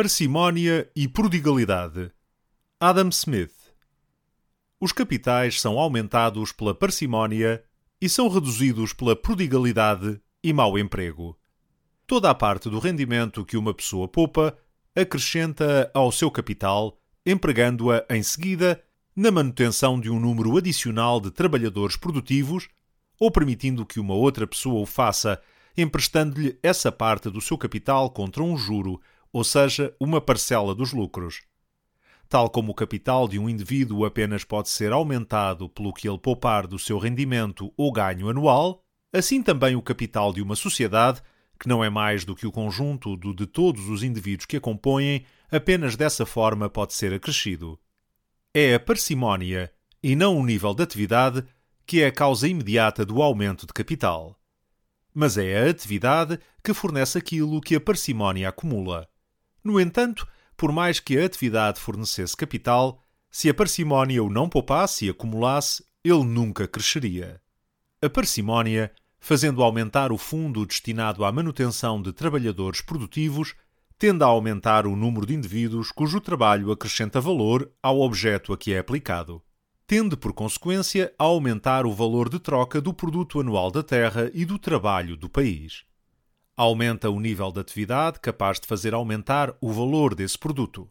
Parcimónia e prodigalidade. Adam Smith. Os capitais são aumentados pela parcimónia e são reduzidos pela prodigalidade e mau emprego. Toda a parte do rendimento que uma pessoa poupa acrescenta ao seu capital, empregando-a em seguida na manutenção de um número adicional de trabalhadores produtivos ou permitindo que uma outra pessoa o faça, emprestando-lhe essa parte do seu capital contra um juro ou seja, uma parcela dos lucros. Tal como o capital de um indivíduo apenas pode ser aumentado pelo que ele poupar do seu rendimento ou ganho anual, assim também o capital de uma sociedade, que não é mais do que o conjunto do de todos os indivíduos que a compõem, apenas dessa forma pode ser acrescido. É a parcimónia, e não o nível de atividade, que é a causa imediata do aumento de capital. Mas é a atividade que fornece aquilo que a parcimónia acumula. No entanto, por mais que a atividade fornecesse capital, se a parcimónia o não poupasse e acumulasse, ele nunca cresceria. A parcimónia, fazendo aumentar o fundo destinado à manutenção de trabalhadores produtivos, tende a aumentar o número de indivíduos cujo trabalho acrescenta valor ao objeto a que é aplicado. Tende, por consequência, a aumentar o valor de troca do produto anual da terra e do trabalho do país aumenta o nível de atividade capaz de fazer aumentar o valor desse produto.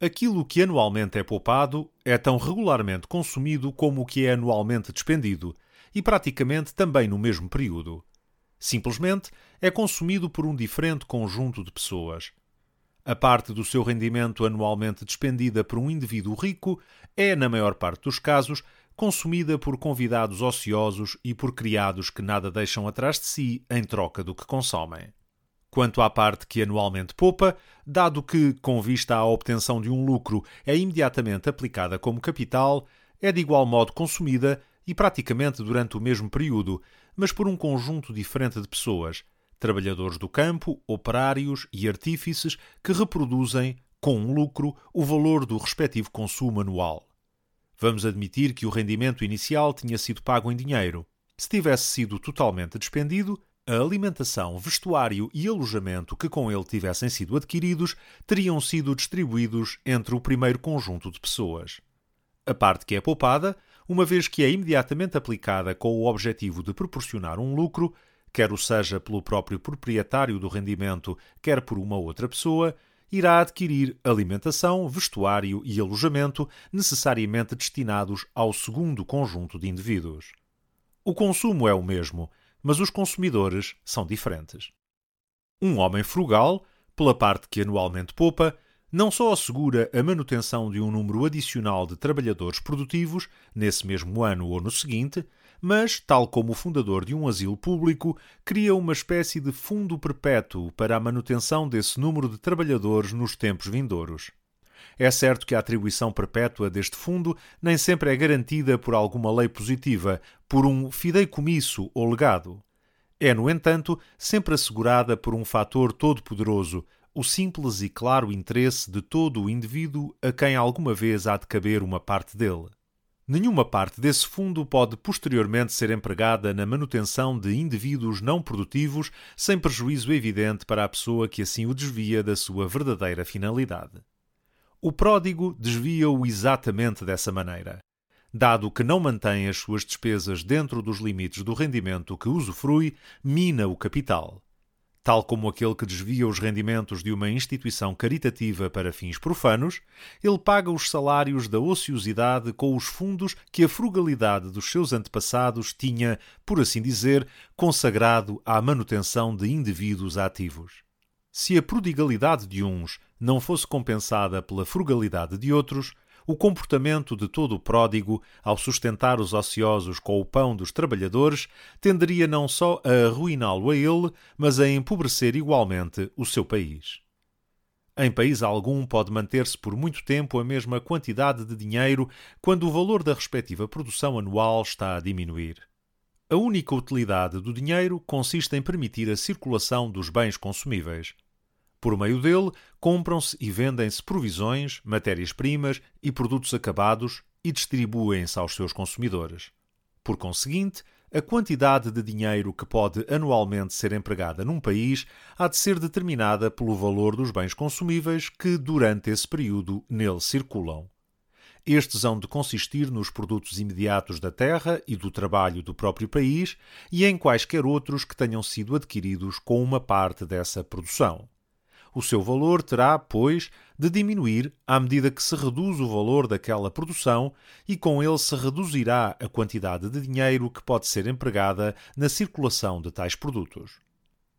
Aquilo que anualmente é poupado é tão regularmente consumido como o que é anualmente despendido, e praticamente também no mesmo período. Simplesmente é consumido por um diferente conjunto de pessoas. A parte do seu rendimento anualmente despendida por um indivíduo rico é, na maior parte dos casos, consumida por convidados ociosos e por criados que nada deixam atrás de si em troca do que consomem. Quanto à parte que anualmente poupa, dado que, com vista à obtenção de um lucro, é imediatamente aplicada como capital, é de igual modo consumida e praticamente durante o mesmo período, mas por um conjunto diferente de pessoas, trabalhadores do campo, operários e artífices que reproduzem, com um lucro, o valor do respectivo consumo anual. Vamos admitir que o rendimento inicial tinha sido pago em dinheiro. Se tivesse sido totalmente despendido, a alimentação, vestuário e alojamento que com ele tivessem sido adquiridos teriam sido distribuídos entre o primeiro conjunto de pessoas. A parte que é poupada, uma vez que é imediatamente aplicada com o objetivo de proporcionar um lucro, quer o seja pelo próprio proprietário do rendimento, quer por uma outra pessoa, irá adquirir alimentação, vestuário e alojamento necessariamente destinados ao segundo conjunto de indivíduos. O consumo é o mesmo, mas os consumidores são diferentes. Um homem frugal, pela parte que anualmente poupa, não só assegura a manutenção de um número adicional de trabalhadores produtivos, nesse mesmo ano ou no seguinte, mas, tal como o fundador de um asilo público, cria uma espécie de fundo perpétuo para a manutenção desse número de trabalhadores nos tempos vindouros. É certo que a atribuição perpétua deste fundo nem sempre é garantida por alguma lei positiva, por um fideicomisso ou legado. É, no entanto, sempre assegurada por um fator todo-poderoso, o simples e claro interesse de todo o indivíduo a quem alguma vez há de caber uma parte dele. Nenhuma parte desse fundo pode posteriormente ser empregada na manutenção de indivíduos não produtivos sem prejuízo evidente para a pessoa que assim o desvia da sua verdadeira finalidade. O pródigo desvia-o exatamente dessa maneira. Dado que não mantém as suas despesas dentro dos limites do rendimento que usufrui, mina o capital tal como aquele que desvia os rendimentos de uma instituição caritativa para fins profanos, ele paga os salários da ociosidade com os fundos que a frugalidade dos seus antepassados tinha, por assim dizer, consagrado à manutenção de indivíduos ativos. Se a prodigalidade de uns não fosse compensada pela frugalidade de outros, o comportamento de todo o pródigo, ao sustentar os ociosos com o pão dos trabalhadores, tenderia não só a arruiná-lo a ele, mas a empobrecer igualmente o seu país. Em país algum pode manter-se por muito tempo a mesma quantidade de dinheiro quando o valor da respectiva produção anual está a diminuir. A única utilidade do dinheiro consiste em permitir a circulação dos bens consumíveis. Por meio dele, compram-se e vendem-se provisões, matérias-primas e produtos acabados e distribuem-se aos seus consumidores. Por conseguinte, a quantidade de dinheiro que pode anualmente ser empregada num país há de ser determinada pelo valor dos bens consumíveis que, durante esse período, nele circulam. Estes hão de consistir nos produtos imediatos da terra e do trabalho do próprio país e em quaisquer outros que tenham sido adquiridos com uma parte dessa produção. O seu valor terá, pois, de diminuir à medida que se reduz o valor daquela produção e com ele se reduzirá a quantidade de dinheiro que pode ser empregada na circulação de tais produtos.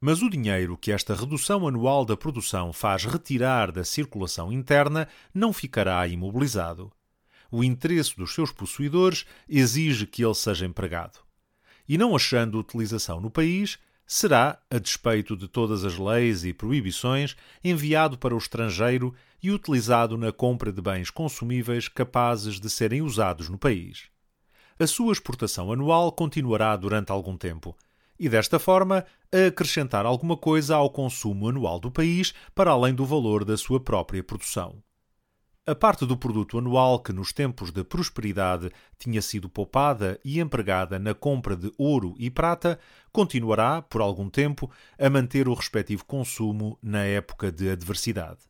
Mas o dinheiro que esta redução anual da produção faz retirar da circulação interna não ficará imobilizado. O interesse dos seus possuidores exige que ele seja empregado. E não achando utilização no país, será, a despeito de todas as leis e proibições, enviado para o estrangeiro e utilizado na compra de bens consumíveis capazes de serem usados no país. A sua exportação anual continuará durante algum tempo e, desta forma, a acrescentar alguma coisa ao consumo anual do país para além do valor da sua própria produção. A parte do produto anual que nos tempos de prosperidade tinha sido poupada e empregada na compra de ouro e prata continuará, por algum tempo, a manter o respectivo consumo na época de adversidade.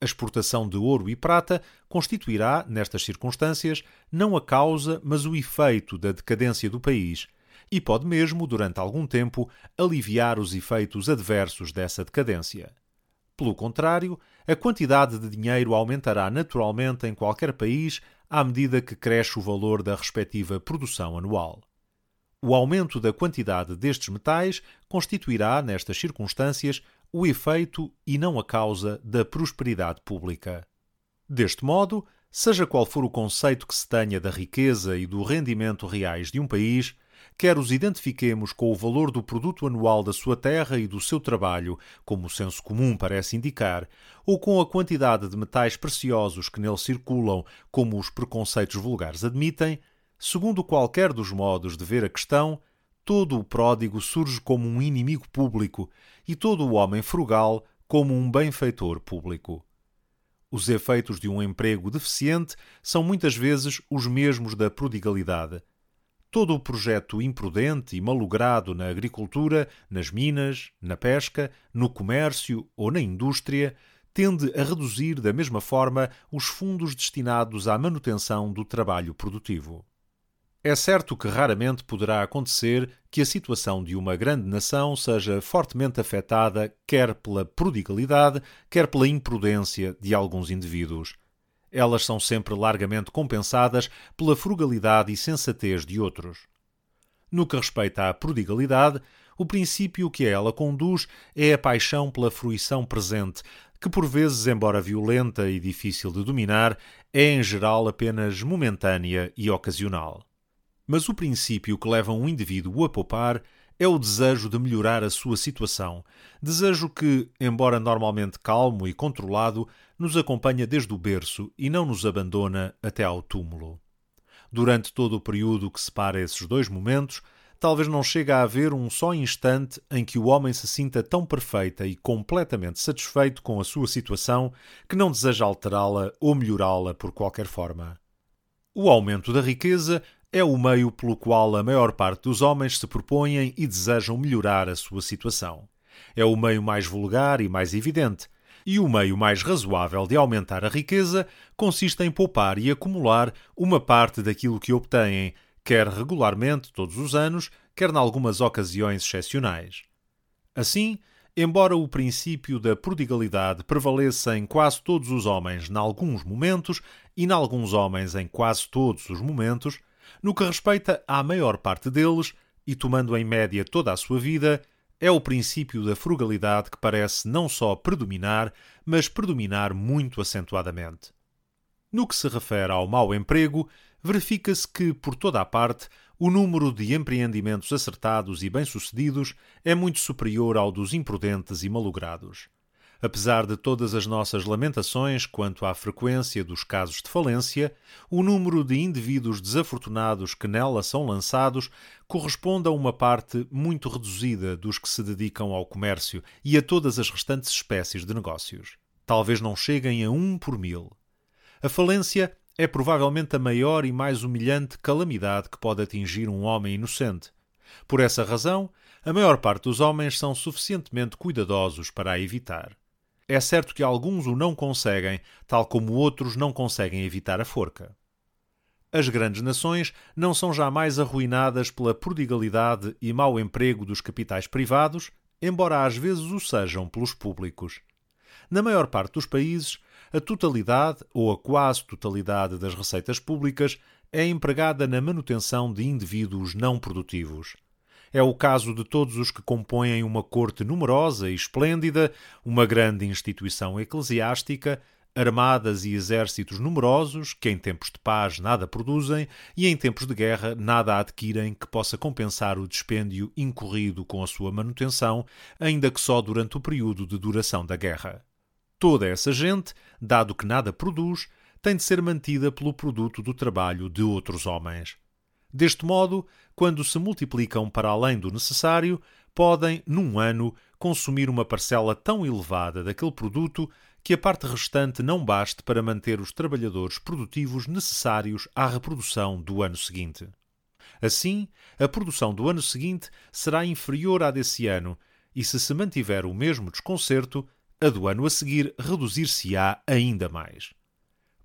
A exportação de ouro e prata constituirá, nestas circunstâncias, não a causa, mas o efeito da decadência do país e pode mesmo, durante algum tempo, aliviar os efeitos adversos dessa decadência. Pelo contrário, a quantidade de dinheiro aumentará naturalmente em qualquer país à medida que cresce o valor da respectiva produção anual. O aumento da quantidade destes metais constituirá, nestas circunstâncias, o efeito e não a causa da prosperidade pública. Deste modo, seja qual for o conceito que se tenha da riqueza e do rendimento reais de um país, quer os identifiquemos com o valor do produto anual da sua terra e do seu trabalho, como o senso comum parece indicar, ou com a quantidade de metais preciosos que nele circulam, como os preconceitos vulgares admitem, segundo qualquer dos modos de ver a questão, todo o pródigo surge como um inimigo público e todo o homem frugal como um benfeitor público. Os efeitos de um emprego deficiente são muitas vezes os mesmos da prodigalidade todo o projeto imprudente e malogrado na agricultura, nas minas, na pesca, no comércio ou na indústria tende a reduzir da mesma forma os fundos destinados à manutenção do trabalho produtivo. É certo que raramente poderá acontecer que a situação de uma grande nação seja fortemente afetada quer pela prodigalidade, quer pela imprudência de alguns indivíduos elas são sempre largamente compensadas pela frugalidade e sensatez de outros. No que respeita à prodigalidade, o princípio que a ela conduz é a paixão pela fruição presente, que por vezes, embora violenta e difícil de dominar, é em geral apenas momentânea e ocasional. Mas o princípio que leva um indivíduo a poupar é o desejo de melhorar a sua situação, desejo que, embora normalmente calmo e controlado, nos acompanha desde o berço e não nos abandona até ao túmulo. Durante todo o período que separa esses dois momentos, talvez não chegue a haver um só instante em que o homem se sinta tão perfeita e completamente satisfeito com a sua situação que não deseja alterá-la ou melhorá-la por qualquer forma. O aumento da riqueza é o meio pelo qual a maior parte dos homens se propõem e desejam melhorar a sua situação. É o meio mais vulgar e mais evidente, e o meio mais razoável de aumentar a riqueza consiste em poupar e acumular uma parte daquilo que obtêm, quer regularmente todos os anos, quer em algumas ocasiões excepcionais. Assim, embora o princípio da prodigalidade prevaleça em quase todos os homens em alguns momentos e em alguns homens em quase todos os momentos, no que respeita à maior parte deles, e tomando em média toda a sua vida, é o princípio da frugalidade que parece não só predominar, mas predominar muito acentuadamente. No que se refere ao mau emprego, verifica-se que, por toda a parte, o número de empreendimentos acertados e bem-sucedidos é muito superior ao dos imprudentes e malogrados. Apesar de todas as nossas lamentações quanto à frequência dos casos de falência, o número de indivíduos desafortunados que nela são lançados corresponde a uma parte muito reduzida dos que se dedicam ao comércio e a todas as restantes espécies de negócios. Talvez não cheguem a um por mil. A falência é provavelmente a maior e mais humilhante calamidade que pode atingir um homem inocente. Por essa razão, a maior parte dos homens são suficientemente cuidadosos para a evitar. É certo que alguns o não conseguem, tal como outros não conseguem evitar a forca. As grandes nações não são jamais arruinadas pela prodigalidade e mau emprego dos capitais privados, embora às vezes o sejam pelos públicos. Na maior parte dos países, a totalidade ou a quase totalidade das receitas públicas é empregada na manutenção de indivíduos não produtivos. É o caso de todos os que compõem uma corte numerosa e esplêndida, uma grande instituição eclesiástica, armadas e exércitos numerosos que em tempos de paz nada produzem e em tempos de guerra nada adquirem que possa compensar o dispêndio incorrido com a sua manutenção, ainda que só durante o período de duração da guerra. Toda essa gente, dado que nada produz, tem de ser mantida pelo produto do trabalho de outros homens. Deste modo, quando se multiplicam para além do necessário, podem, num ano, consumir uma parcela tão elevada daquele produto que a parte restante não baste para manter os trabalhadores produtivos necessários à reprodução do ano seguinte. Assim, a produção do ano seguinte será inferior à desse ano, e se se mantiver o mesmo desconcerto, a do ano a seguir reduzir-se-á ainda mais.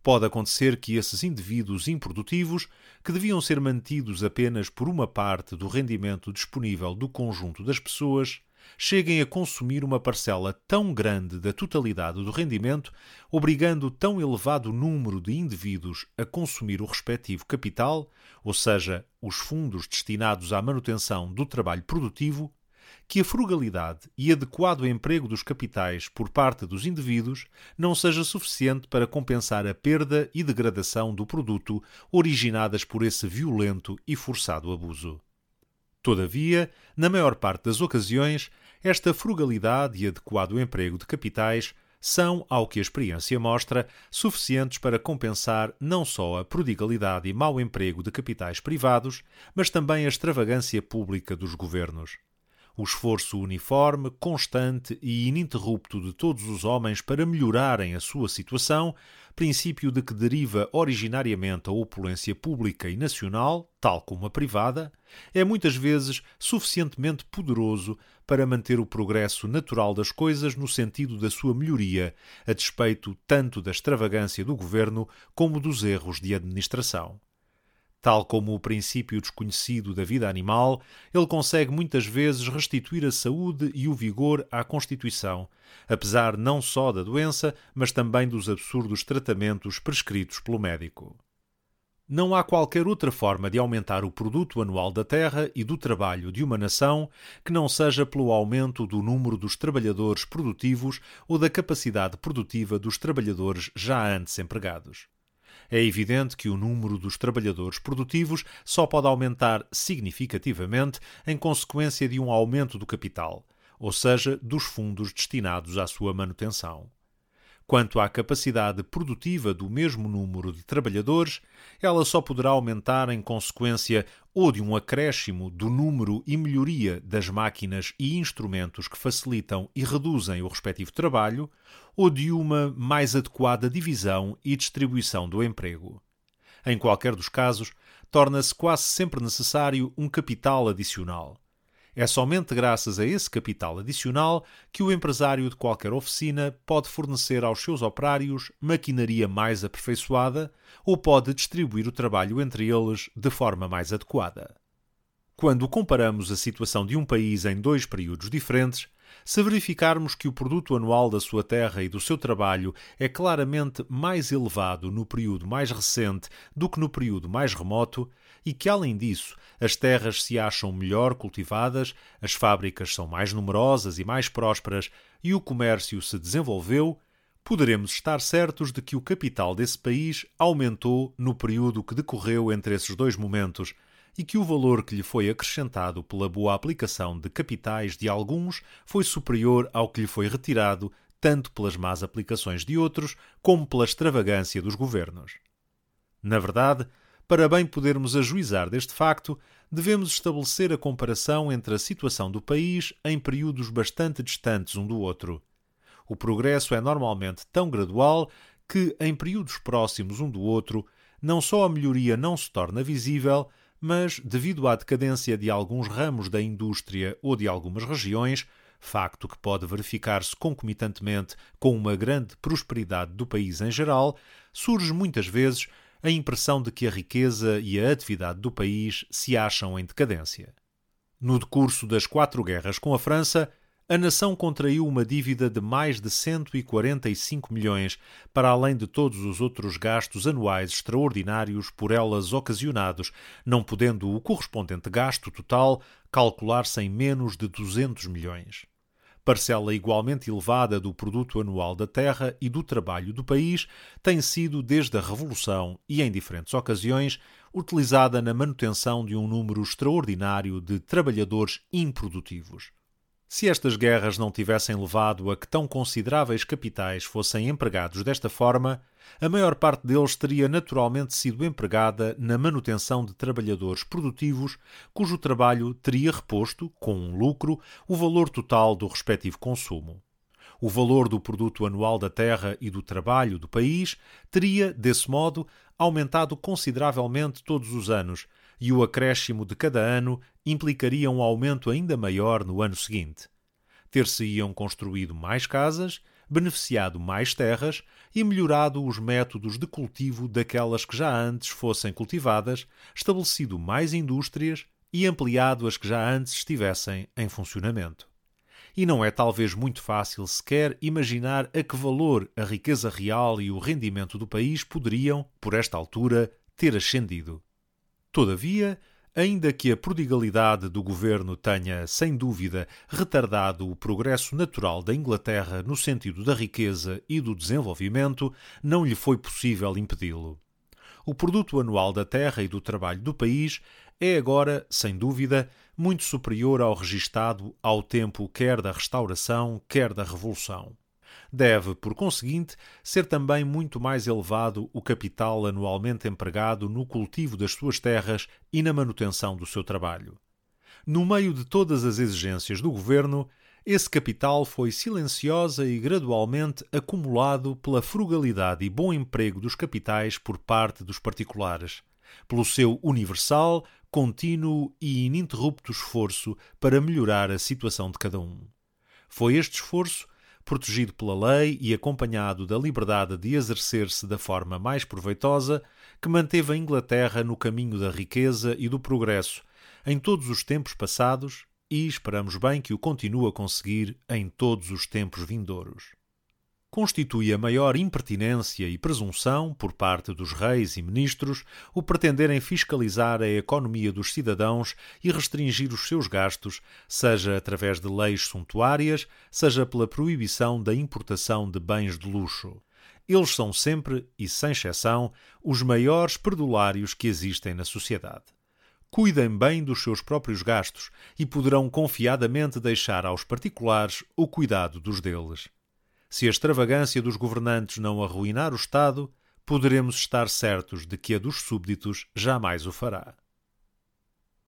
Pode acontecer que esses indivíduos improdutivos, que deviam ser mantidos apenas por uma parte do rendimento disponível do conjunto das pessoas, cheguem a consumir uma parcela tão grande da totalidade do rendimento, obrigando tão elevado número de indivíduos a consumir o respectivo capital, ou seja, os fundos destinados à manutenção do trabalho produtivo, que a frugalidade e adequado emprego dos capitais por parte dos indivíduos não seja suficiente para compensar a perda e degradação do produto originadas por esse violento e forçado abuso. Todavia, na maior parte das ocasiões, esta frugalidade e adequado emprego de capitais são, ao que a experiência mostra, suficientes para compensar não só a prodigalidade e mau emprego de capitais privados, mas também a extravagância pública dos governos o esforço uniforme, constante e ininterrupto de todos os homens para melhorarem a sua situação, princípio de que deriva originariamente a opulência pública e nacional, tal como a privada, é muitas vezes suficientemente poderoso para manter o progresso natural das coisas no sentido da sua melhoria, a despeito tanto da extravagância do governo como dos erros de administração. Tal como o princípio desconhecido da vida animal, ele consegue muitas vezes restituir a saúde e o vigor à constituição, apesar não só da doença, mas também dos absurdos tratamentos prescritos pelo médico. Não há qualquer outra forma de aumentar o produto anual da terra e do trabalho de uma nação que não seja pelo aumento do número dos trabalhadores produtivos ou da capacidade produtiva dos trabalhadores já antes empregados. É evidente que o número dos trabalhadores produtivos só pode aumentar significativamente em consequência de um aumento do capital, ou seja, dos fundos destinados à sua manutenção. Quanto à capacidade produtiva do mesmo número de trabalhadores, ela só poderá aumentar em consequência ou de um acréscimo do número e melhoria das máquinas e instrumentos que facilitam e reduzem o respectivo trabalho, ou de uma mais adequada divisão e distribuição do emprego. Em qualquer dos casos, torna-se quase sempre necessário um capital adicional. É somente graças a esse capital adicional que o empresário de qualquer oficina pode fornecer aos seus operários maquinaria mais aperfeiçoada ou pode distribuir o trabalho entre eles de forma mais adequada. Quando comparamos a situação de um país em dois períodos diferentes, se verificarmos que o produto anual da sua terra e do seu trabalho é claramente mais elevado no período mais recente do que no período mais remoto, e que, além disso, as terras se acham melhor cultivadas, as fábricas são mais numerosas e mais prósperas e o comércio se desenvolveu, poderemos estar certos de que o capital desse país aumentou no período que decorreu entre esses dois momentos e que o valor que lhe foi acrescentado pela boa aplicação de capitais de alguns foi superior ao que lhe foi retirado tanto pelas más aplicações de outros como pela extravagância dos governos. Na verdade, para bem podermos ajuizar deste facto, devemos estabelecer a comparação entre a situação do país em períodos bastante distantes um do outro. O progresso é normalmente tão gradual que, em períodos próximos um do outro, não só a melhoria não se torna visível, mas, devido à decadência de alguns ramos da indústria ou de algumas regiões, facto que pode verificar-se concomitantemente com uma grande prosperidade do país em geral, surge muitas vezes a impressão de que a riqueza e a atividade do país se acham em decadência. No decurso das quatro guerras com a França, a nação contraiu uma dívida de mais de 145 milhões, para além de todos os outros gastos anuais extraordinários por elas ocasionados, não podendo o correspondente gasto total calcular-se em menos de 200 milhões. Parcela igualmente elevada do produto anual da terra e do trabalho do país tem sido, desde a Revolução e em diferentes ocasiões, utilizada na manutenção de um número extraordinário de trabalhadores improdutivos. Se estas guerras não tivessem levado a que tão consideráveis capitais fossem empregados desta forma, a maior parte deles teria naturalmente sido empregada na manutenção de trabalhadores produtivos, cujo trabalho teria reposto, com um lucro, o valor total do respectivo consumo. O valor do produto anual da terra e do trabalho do país teria, desse modo, aumentado consideravelmente todos os anos, e o acréscimo de cada ano implicaria um aumento ainda maior no ano seguinte. Ter-se-iam construído mais casas, beneficiado mais terras e melhorado os métodos de cultivo daquelas que já antes fossem cultivadas, estabelecido mais indústrias e ampliado as que já antes estivessem em funcionamento. E não é talvez muito fácil sequer imaginar a que valor a riqueza real e o rendimento do país poderiam, por esta altura, ter ascendido. Todavia, ainda que a prodigalidade do governo tenha, sem dúvida, retardado o progresso natural da Inglaterra no sentido da riqueza e do desenvolvimento, não lhe foi possível impedi-lo. O produto anual da terra e do trabalho do país é agora, sem dúvida, muito superior ao registado ao tempo quer da restauração, quer da revolução. Deve, por conseguinte, ser também muito mais elevado o capital anualmente empregado no cultivo das suas terras e na manutenção do seu trabalho. No meio de todas as exigências do governo, esse capital foi silenciosa e gradualmente acumulado pela frugalidade e bom emprego dos capitais por parte dos particulares, pelo seu universal, contínuo e ininterrupto esforço para melhorar a situação de cada um. Foi este esforço protegido pela lei e acompanhado da liberdade de exercer-se da forma mais proveitosa, que manteve a Inglaterra no caminho da riqueza e do progresso em todos os tempos passados e esperamos bem que o continue a conseguir em todos os tempos vindouros constitui a maior impertinência e presunção, por parte dos reis e ministros, o pretenderem fiscalizar a economia dos cidadãos e restringir os seus gastos, seja através de leis suntuárias, seja pela proibição da importação de bens de luxo. Eles são sempre, e sem exceção, os maiores perdulários que existem na sociedade cuidem bem dos seus próprios gastos e poderão confiadamente deixar aos particulares o cuidado dos deles. Se a extravagância dos governantes não arruinar o Estado, poderemos estar certos de que a dos súbditos jamais o fará.